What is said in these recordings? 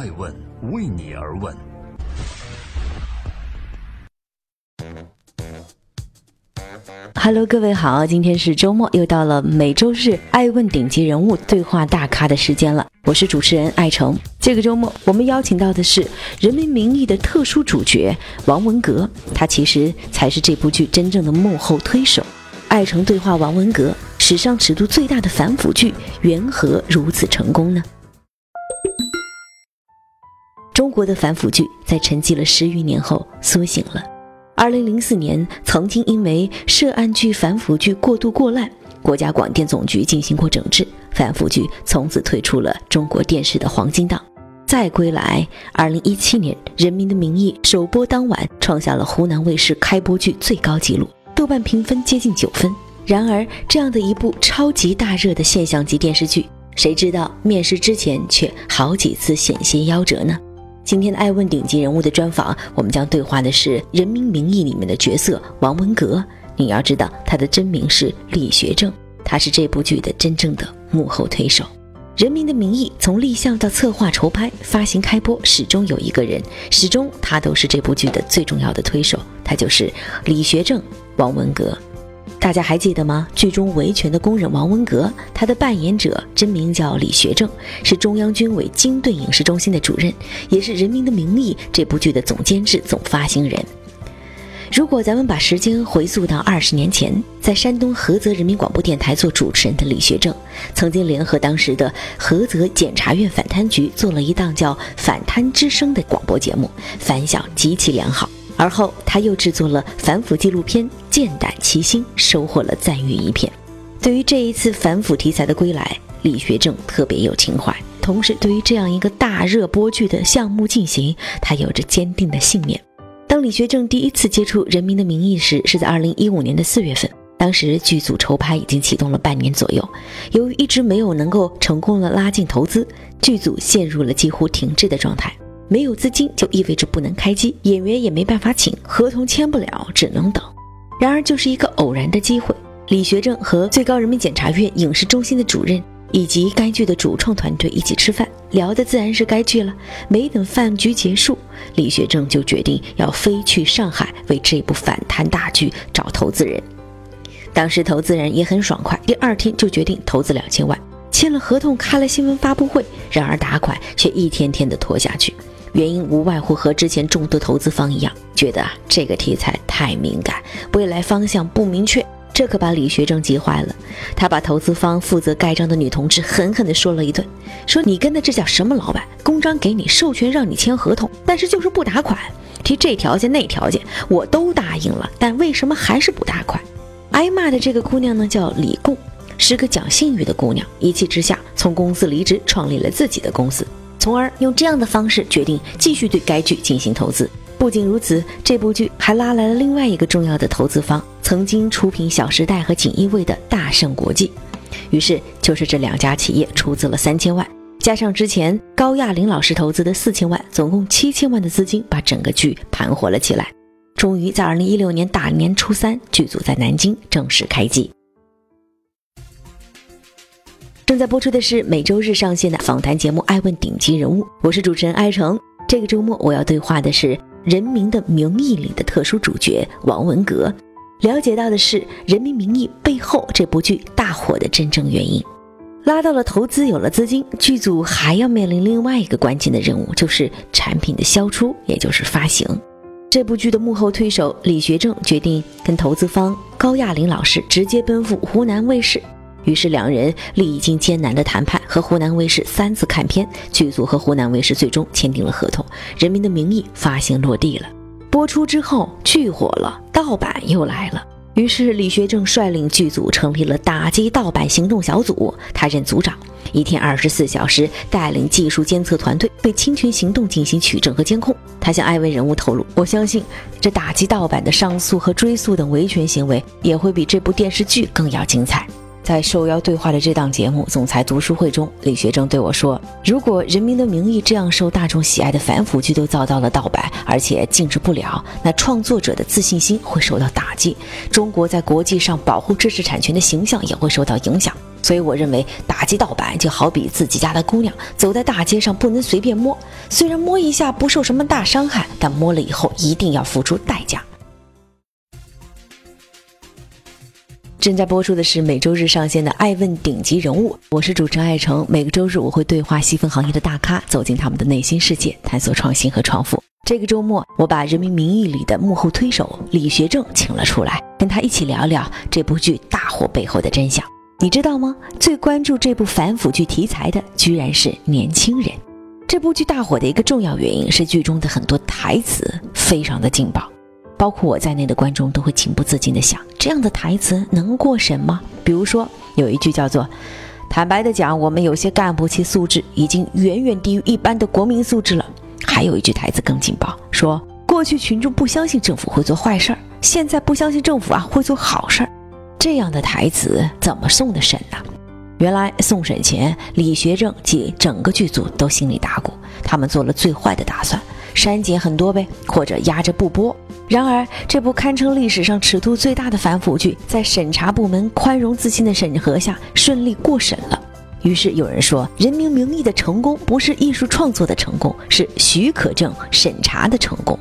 爱问为你而问。Hello，各位好，今天是周末，又到了每周日爱问顶级人物对话大咖的时间了。我是主持人艾诚。这个周末我们邀请到的是《人民名义》的特殊主角王文革，他其实才是这部剧真正的幕后推手。艾诚对话王文革，史上尺度最大的反腐剧，缘何如此成功呢？中国的反腐剧在沉寂了十余年后苏醒了。二零零四年，曾经因为涉案剧、反腐剧过度过滥，国家广电总局进行过整治，反腐剧从此退出了中国电视的黄金档。再归来，二零一七年，《人民的名义》首播当晚创下了湖南卫视开播剧最高纪录，豆瓣评分接近九分。然而，这样的一部超级大热的现象级电视剧，谁知道面试之前却好几次险些夭折呢？今天的爱问顶级人物的专访，我们将对话的是《人民名义》里面的角色王文革。你要知道，他的真名是李学正，他是这部剧的真正的幕后推手。《人民的名义》从立项到策划、筹拍、发行、开播，始终有一个人，始终他都是这部剧的最重要的推手，他就是李学正，王文革。大家还记得吗？剧中维权的工人王文革，他的扮演者真名叫李学正，是中央军委经队影视中心的主任，也是《人民的名义》这部剧的总监制、总发行人。如果咱们把时间回溯到二十年前，在山东菏泽人民广播电台做主持人的李学正，曾经联合当时的菏泽检察院反贪局做了一档叫《反贪之声》的广播节目，反响极其良好。而后，他又制作了反腐纪录片《剑胆齐心》，收获了赞誉一片。对于这一次反腐题材的归来，李学正特别有情怀。同时，对于这样一个大热播剧的项目进行，他有着坚定的信念。当李学正第一次接触《人民的名义》时，是在2015年的四月份。当时剧组筹拍已经启动了半年左右，由于一直没有能够成功的拉进投资，剧组陷入了几乎停滞的状态。没有资金就意味着不能开机，演员也没办法请，合同签不了，只能等。然而，就是一个偶然的机会，李学正和最高人民检察院影视中心的主任以及该剧的主创团队一起吃饭，聊的自然是该剧了。没等饭局结束，李学正就决定要飞去上海为这部反贪大剧找投资人。当时投资人也很爽快，第二天就决定投资两千万，签了合同，开了新闻发布会。然而打款却一天天的拖下去。原因无外乎和之前众多投资方一样，觉得这个题材太敏感，未来方向不明确，这可把李学正急坏了。他把投资方负责盖章的女同志狠狠地说了一顿，说你跟的这叫什么老板？公章给你，授权让你签合同，但是就是不打款，提这条件那条件我都答应了，但为什么还是不打款？挨骂的这个姑娘呢，叫李贡，是个讲信誉的姑娘，一气之下从公司离职，创立了自己的公司。从而用这样的方式决定继续对该剧进行投资。不仅如此，这部剧还拉来了另外一个重要的投资方，曾经出品《小时代》和《锦衣卫》的大圣国际。于是，就是这两家企业出资了三千万，加上之前高亚麟老师投资的四千万，总共七千万的资金，把整个剧盘活了起来。终于在二零一六年大年初三，剧组在南京正式开机。正在播出的是每周日上线的访谈节目《爱问顶级人物》，我是主持人艾诚。这个周末我要对话的是《人民的名义》里的特殊主角王文革，了解到的是《人民名义》背后这部剧大火的真正原因。拉到了投资，有了资金，剧组还要面临另外一个关键的任务，就是产品的销出，也就是发行。这部剧的幕后推手李学正决定跟投资方高亚麟老师直接奔赴湖南卫视。于是两人历经艰难的谈判，和湖南卫视三次看片，剧组和湖南卫视最终签订了合同，《人民的名义》发行落地了。播出之后，剧火了，盗版又来了。于是李学正率领剧组成立了打击盗版行动小组，他任组长，一天二十四小时带领技术监测团队对侵权行动进行取证和监控。他向艾问人物透露：“我相信这打击盗版的上诉和追诉等维权行为，也会比这部电视剧更要精彩。”在受邀对话的这档节目《总裁读书会》中，李学正对我说：“如果《人民的名义》这样受大众喜爱的反腐剧都遭到了盗版，而且禁止不了，那创作者的自信心会受到打击，中国在国际上保护知识产权的形象也会受到影响。所以我认为打击盗版就好比自己家的姑娘走在大街上不能随便摸，虽然摸一下不受什么大伤害，但摸了以后一定要付出代价。正在播出的是每周日上线的《爱问顶级人物》，我是主持人爱成。每个周日我会对话细分行业的大咖，走进他们的内心世界，探索创新和创富。这个周末，我把《人民名义》里的幕后推手李学政请了出来，跟他一起聊聊这部剧大火背后的真相。你知道吗？最关注这部反腐剧题材的，居然是年轻人。这部剧大火的一个重要原因是剧中的很多台词非常的劲爆。包括我在内的观众都会情不自禁地想：这样的台词能过审吗？比如说有一句叫做“坦白的讲，我们有些干部其素质已经远远低于一般的国民素质了”，还有一句台词更劲爆，说过去群众不相信政府会做坏事儿，现在不相信政府啊会做好事儿。这样的台词怎么送的审呢？原来送审前，李学政及整个剧组都心里打鼓，他们做了最坏的打算，删减很多呗，或者压着不播。然而，这部堪称历史上尺度最大的反腐剧，在审查部门宽容自信的审核下顺利过审了。于是有人说，《人民名义》的成功不是艺术创作的成功，是许可证审查的成功。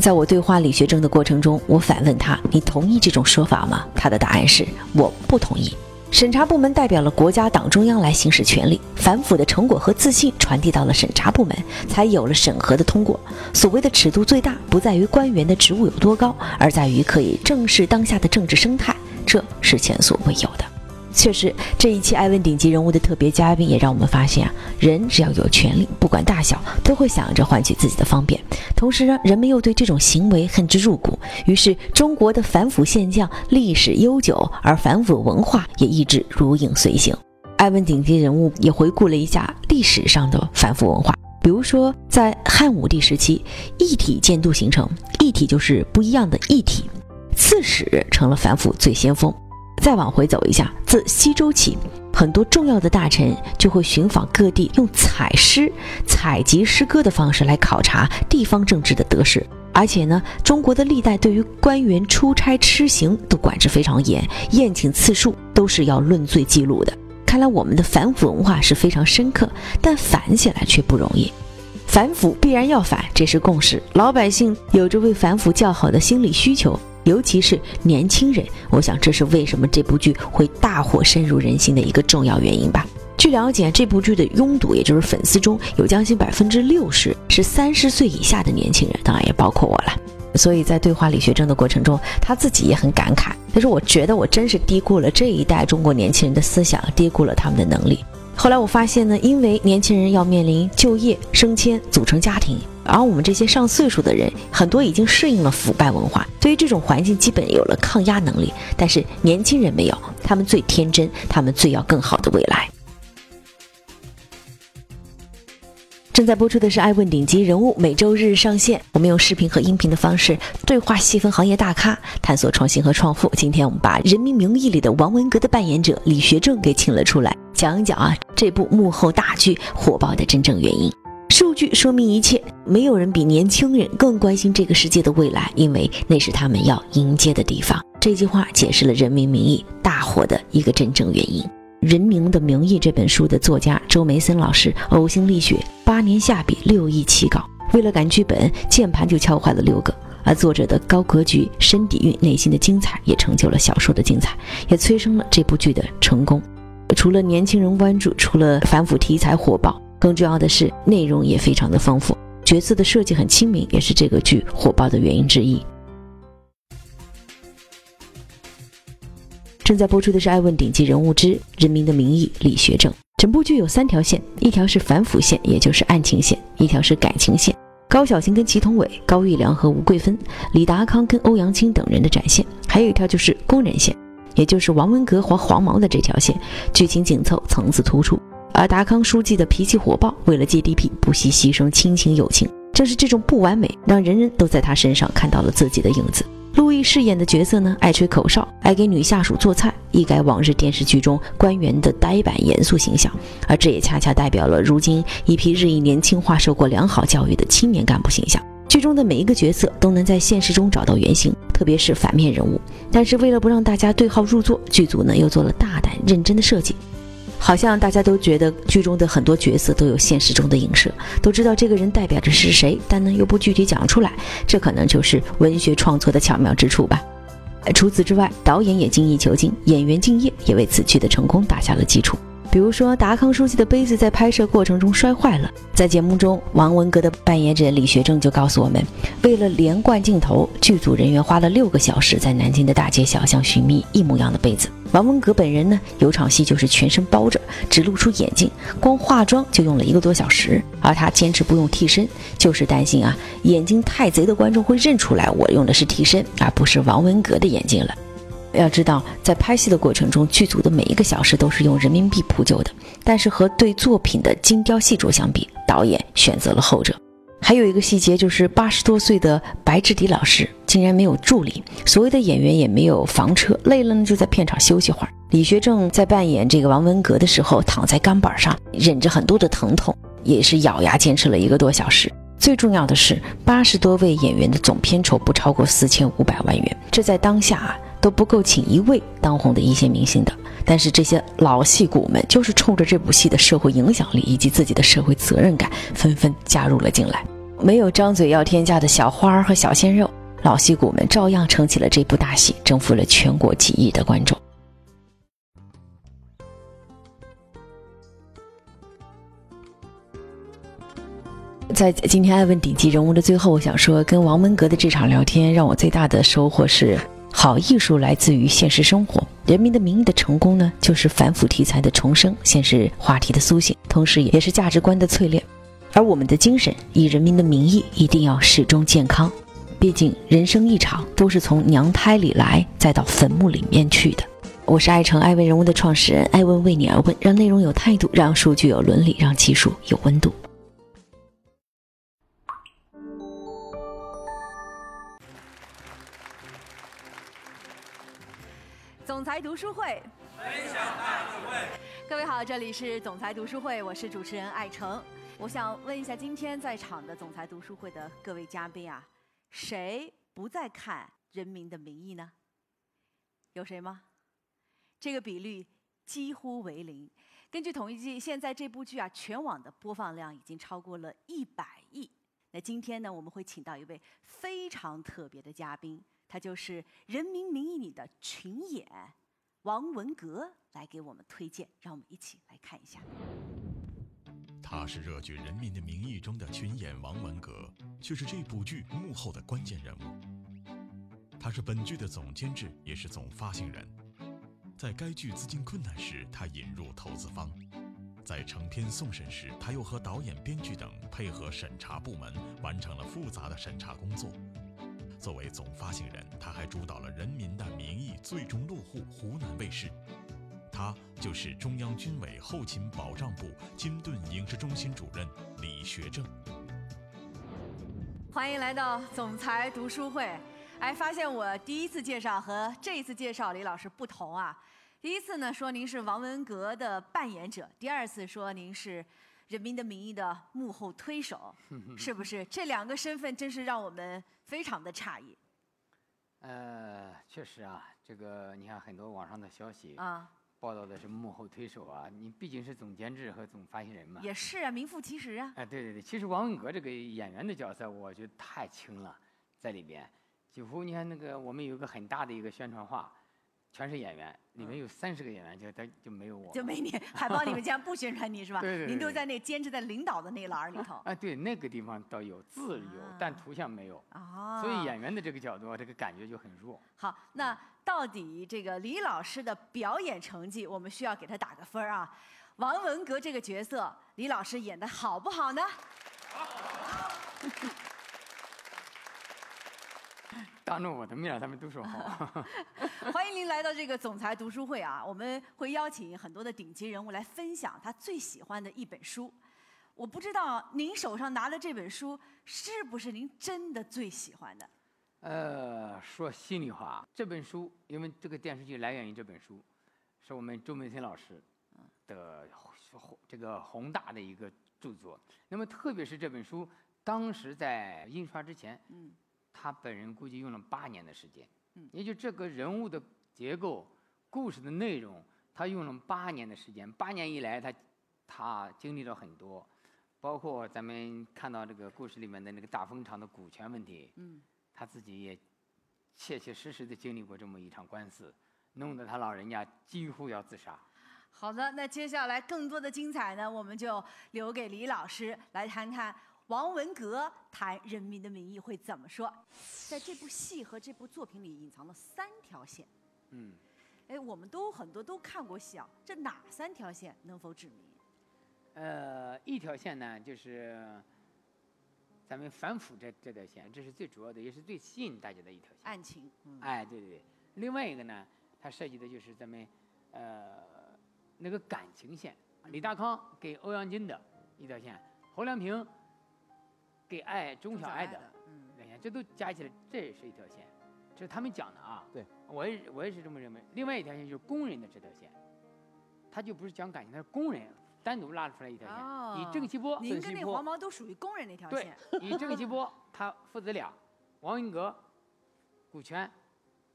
在我对话李学正的过程中，我反问他：“你同意这种说法吗？”他的答案是：“我不同意。”审查部门代表了国家党中央来行使权力，反腐的成果和自信传递到了审查部门，才有了审核的通过。所谓的尺度最大，不在于官员的职务有多高，而在于可以正视当下的政治生态，这是前所未有的。确实，这一期艾问顶级人物的特别嘉宾也让我们发现啊，人只要有权利，不管大小，都会想着换取自己的方便。同时呢，人们又对这种行为恨之入骨。于是，中国的反腐现象历史悠久，而反腐文化也一直如影随形。艾问顶级人物也回顾了一下历史上的反腐文化，比如说在汉武帝时期，一体监督形成，一体就是不一样的一体，刺史成了反腐最先锋。再往回走一下，自西周起，很多重要的大臣就会寻访各地，用采诗、采集诗歌的方式来考察地方政治的得失。而且呢，中国的历代对于官员出差吃行都管制非常严，宴请次数都是要论罪记录的。看来我们的反腐文化是非常深刻，但反起来却不容易。反腐必然要反，这是共识。老百姓有着为反腐叫好的心理需求。尤其是年轻人，我想这是为什么这部剧会大火深入人心的一个重要原因吧。据了解，这部剧的拥堵，也就是粉丝中有将近百分之六十是三十岁以下的年轻人，当然也包括我了。所以在对话李学正的过程中，他自己也很感慨，他说：“我觉得我真是低估了这一代中国年轻人的思想，低估了他们的能力。”后来我发现呢，因为年轻人要面临就业、升迁、组成家庭。而我们这些上岁数的人，很多已经适应了腐败文化，对于这种环境基本有了抗压能力。但是年轻人没有，他们最天真，他们最要更好的未来。正在播出的是《爱问顶级人物》，每周日上线。我们用视频和音频的方式对话细分行业大咖，探索创新和创富。今天我们把《人民名义》里的王文革的扮演者李学正给请了出来，讲一讲啊这部幕后大剧火爆的真正原因。数据说明一切，没有人比年轻人更关心这个世界的未来，因为那是他们要迎接的地方。这句话解释了《人民名义》大火的一个真正原因。《人民的名义》这本书的作家周梅森老师呕心沥血，八年下笔六亿起稿，为了赶剧本，键盘就敲坏了六个。而作者的高格局、深底蕴、内心的精彩，也成就了小说的精彩，也催生了这部剧的成功。除了年轻人关注，除了反腐题材火爆。更重要的是，内容也非常的丰富，角色的设计很亲民，也是这个剧火爆的原因之一。正在播出的是《爱问顶级人物之人民的名义》李学正。整部剧有三条线：一条是反腐线，也就是案情线；一条是感情线，高小琴跟祁同伟、高育良和吴桂芬、李达康跟欧阳菁等人的展现；还有一条就是工人线，也就是王文革和黄毛的这条线，剧情紧凑，层次突出。而达康书记的脾气火爆，为了 GDP 不惜牺牲亲情友情，正是这种不完美，让人人都在他身上看到了自己的影子。陆毅饰演的角色呢，爱吹口哨，爱给女下属做菜，一改往日电视剧中官员的呆板严肃形象，而这也恰恰代表了如今一批日益年轻化、受过良好教育的青年干部形象。剧中的每一个角色都能在现实中找到原型，特别是反面人物。但是为了不让大家对号入座，剧组呢又做了大胆认真的设计。好像大家都觉得剧中的很多角色都有现实中的影射，都知道这个人代表着是谁，但呢又不具体讲出来，这可能就是文学创作的巧妙之处吧。除此之外，导演也精益求精，演员敬业也为此剧的成功打下了基础。比如说，达康书记的杯子在拍摄过程中摔坏了，在节目中，王文革的扮演者李学正就告诉我们，为了连贯镜头，剧组人员花了六个小时在南京的大街小巷寻觅一模一样的杯子。王文革本人呢，有场戏就是全身包着，只露出眼睛，光化妆就用了一个多小时。而他坚持不用替身，就是担心啊，眼睛太贼的观众会认出来我用的是替身，而不是王文革的眼睛了。要知道，在拍戏的过程中，剧组的每一个小时都是用人民币铺就的。但是和对作品的精雕细琢相比，导演选择了后者。还有一个细节就是，八十多岁的白志迪老师竟然没有助理，所谓的演员也没有房车，累了呢就在片场休息会儿。李学正在扮演这个王文革的时候，躺在钢板上，忍着很多的疼痛，也是咬牙坚持了一个多小时。最重要的是，八十多位演员的总片酬不超过四千五百万元，这在当下啊。都不够请一位当红的一线明星的，但是这些老戏骨们就是冲着这部戏的社会影响力以及自己的社会责任感，纷纷加入了进来。没有张嘴要天价的小花儿和小鲜肉，老戏骨们照样撑起了这部大戏，征服了全国几亿的观众。在今天爱问顶级人物的最后，我想说，跟王文革的这场聊天，让我最大的收获是。好艺术来自于现实生活，《人民的名义》的成功呢，就是反腐题材的重生，现实话题的苏醒，同时也是价值观的淬炼。而我们的精神，以人民的名义，一定要始终健康。毕竟人生一场，都是从娘胎里来，再到坟墓里面去的。我是爱成爱问人物的创始人，爱问为你而问，让内容有态度，让数据有伦理，让技术有温度。总裁读书会，分享大智慧。各位好，这里是总裁读书会，我是主持人艾诚。我想问一下，今天在场的总裁读书会的各位嘉宾啊，谁不再看《人民的名义》呢？有谁吗？这个比率几乎为零。根据统计，现在这部剧啊，全网的播放量已经超过了一百亿。那今天呢，我们会请到一位非常特别的嘉宾。他就是《人民名义》里的群演王文革来给我们推荐，让我们一起来看一下。他是热剧《人民的名义》中的群演王文革，却是这部剧幕后的关键人物。他是本剧的总监制，也是总发行人。在该剧资金困难时，他引入投资方；在成片送审时，他又和导演、编剧等配合审查部门，完成了复杂的审查工作。作为总发行人，他还主导了《人民的名义》最终落户湖南卫视。他就是中央军委后勤保障部金盾影视中心主任李学正。欢迎来到总裁读书会。哎，发现我第一次介绍和这一次介绍李老师不同啊。第一次呢说您是王文革的扮演者，第二次说您是《人民的名义》的幕后推手，是不是？这两个身份真是让我们。非常的诧异，呃，确实啊，这个你看很多网上的消息啊，报道的是幕后推手啊，你毕竟是总监制和总发行人嘛，也是啊，名副其实啊。哎，对对对，其实王文革这个演员的角色，我觉得太轻了，在里边，几乎你看那个我们有一个很大的一个宣传画。全是演员，里面有三十个演员，就他就没有我，就没你。海报里面竟然不宣传你是吧？对对。您都在那坚持在领导的那栏里头。啊，对，那个地方倒有字有，但图像没有。哦。所以演员的这个角度，这个感觉就很弱。好，那到底这个李老师的表演成绩，我们需要给他打个分啊。王文革这个角色，李老师演的好不好呢？好。当着我的面，他们都说好。欢迎您来到这个总裁读书会啊！我们会邀请很多的顶级人物来分享他最喜欢的一本书。我不知道您手上拿的这本书是不是您真的最喜欢的？呃，说心里话，这本书因为这个电视剧来源于这本书，是我们周梅森老师的这个宏大的一个著作。那么特别是这本书当时在印刷之前。嗯。他本人估计用了八年的时间，嗯，也就这个人物的结构、故事的内容，他用了八年的时间，八年以来，他他经历了很多，包括咱们看到这个故事里面的那个大风厂的股权问题，嗯，他自己也切切实实的经历过这么一场官司，弄得他老人家几乎要自杀。好的，那接下来更多的精彩呢，我们就留给李老师来谈谈王文革谈《人民的名义》会怎么说。在这部戏和这部作品里隐藏了三条线。嗯，哎，我们都很多都看过戏啊，这哪三条线能否指明？呃，一条线呢就是咱们反腐这这条线，这是最主要的，也是最吸引大家的一条线。案情，嗯，哎，对对对。另外一个呢，它涉及的就是咱们呃那个感情线，李大康给欧阳菁的一条线，侯亮平给爱中小爱的嗯，两线，这都加起来，这也是一条线，这是他们讲的啊。对，我也我也是这么认为。另外一条线就是工人的这条线，他就不是讲感情，他是工人单独拉出来一条线，哦以郑西波、您跟孙西波那黄毛都属于工人那条对线。，以郑西波他父子俩，王文革股权，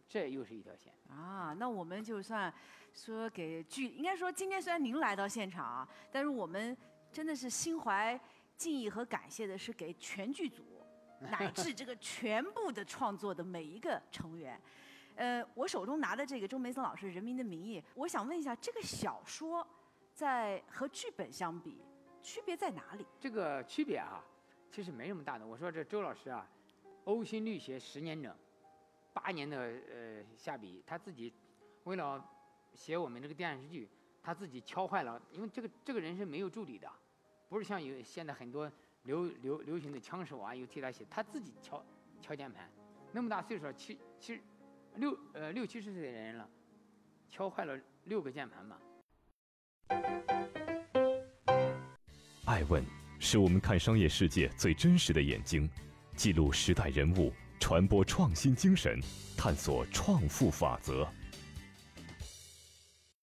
这又是一条线。啊，那我们就算说给剧，应该说今天虽然您来到现场啊，但是我们真的是心怀敬意和感谢的是给全剧组 乃至这个全部的创作的每一个成员。呃，我手中拿的这个周梅森老师《人民的名义》，我想问一下，这个小说在和剧本相比，区别在哪里？这个区别啊，其实没什么大的。我说这周老师啊，呕心沥血十年整，八年的呃下笔，他自己为了写我们这个电视剧，他自己敲坏了，因为这个这个人是没有助理的，不是像有现在很多流流流行的枪手啊，有替他写，他自己敲敲键盘，那么大岁数，七七六呃六七十岁的人了，敲坏了六个键盘嘛。爱问是我们看商业世界最真实的眼睛，记录时代人物，传播创新精神，探索创富法则。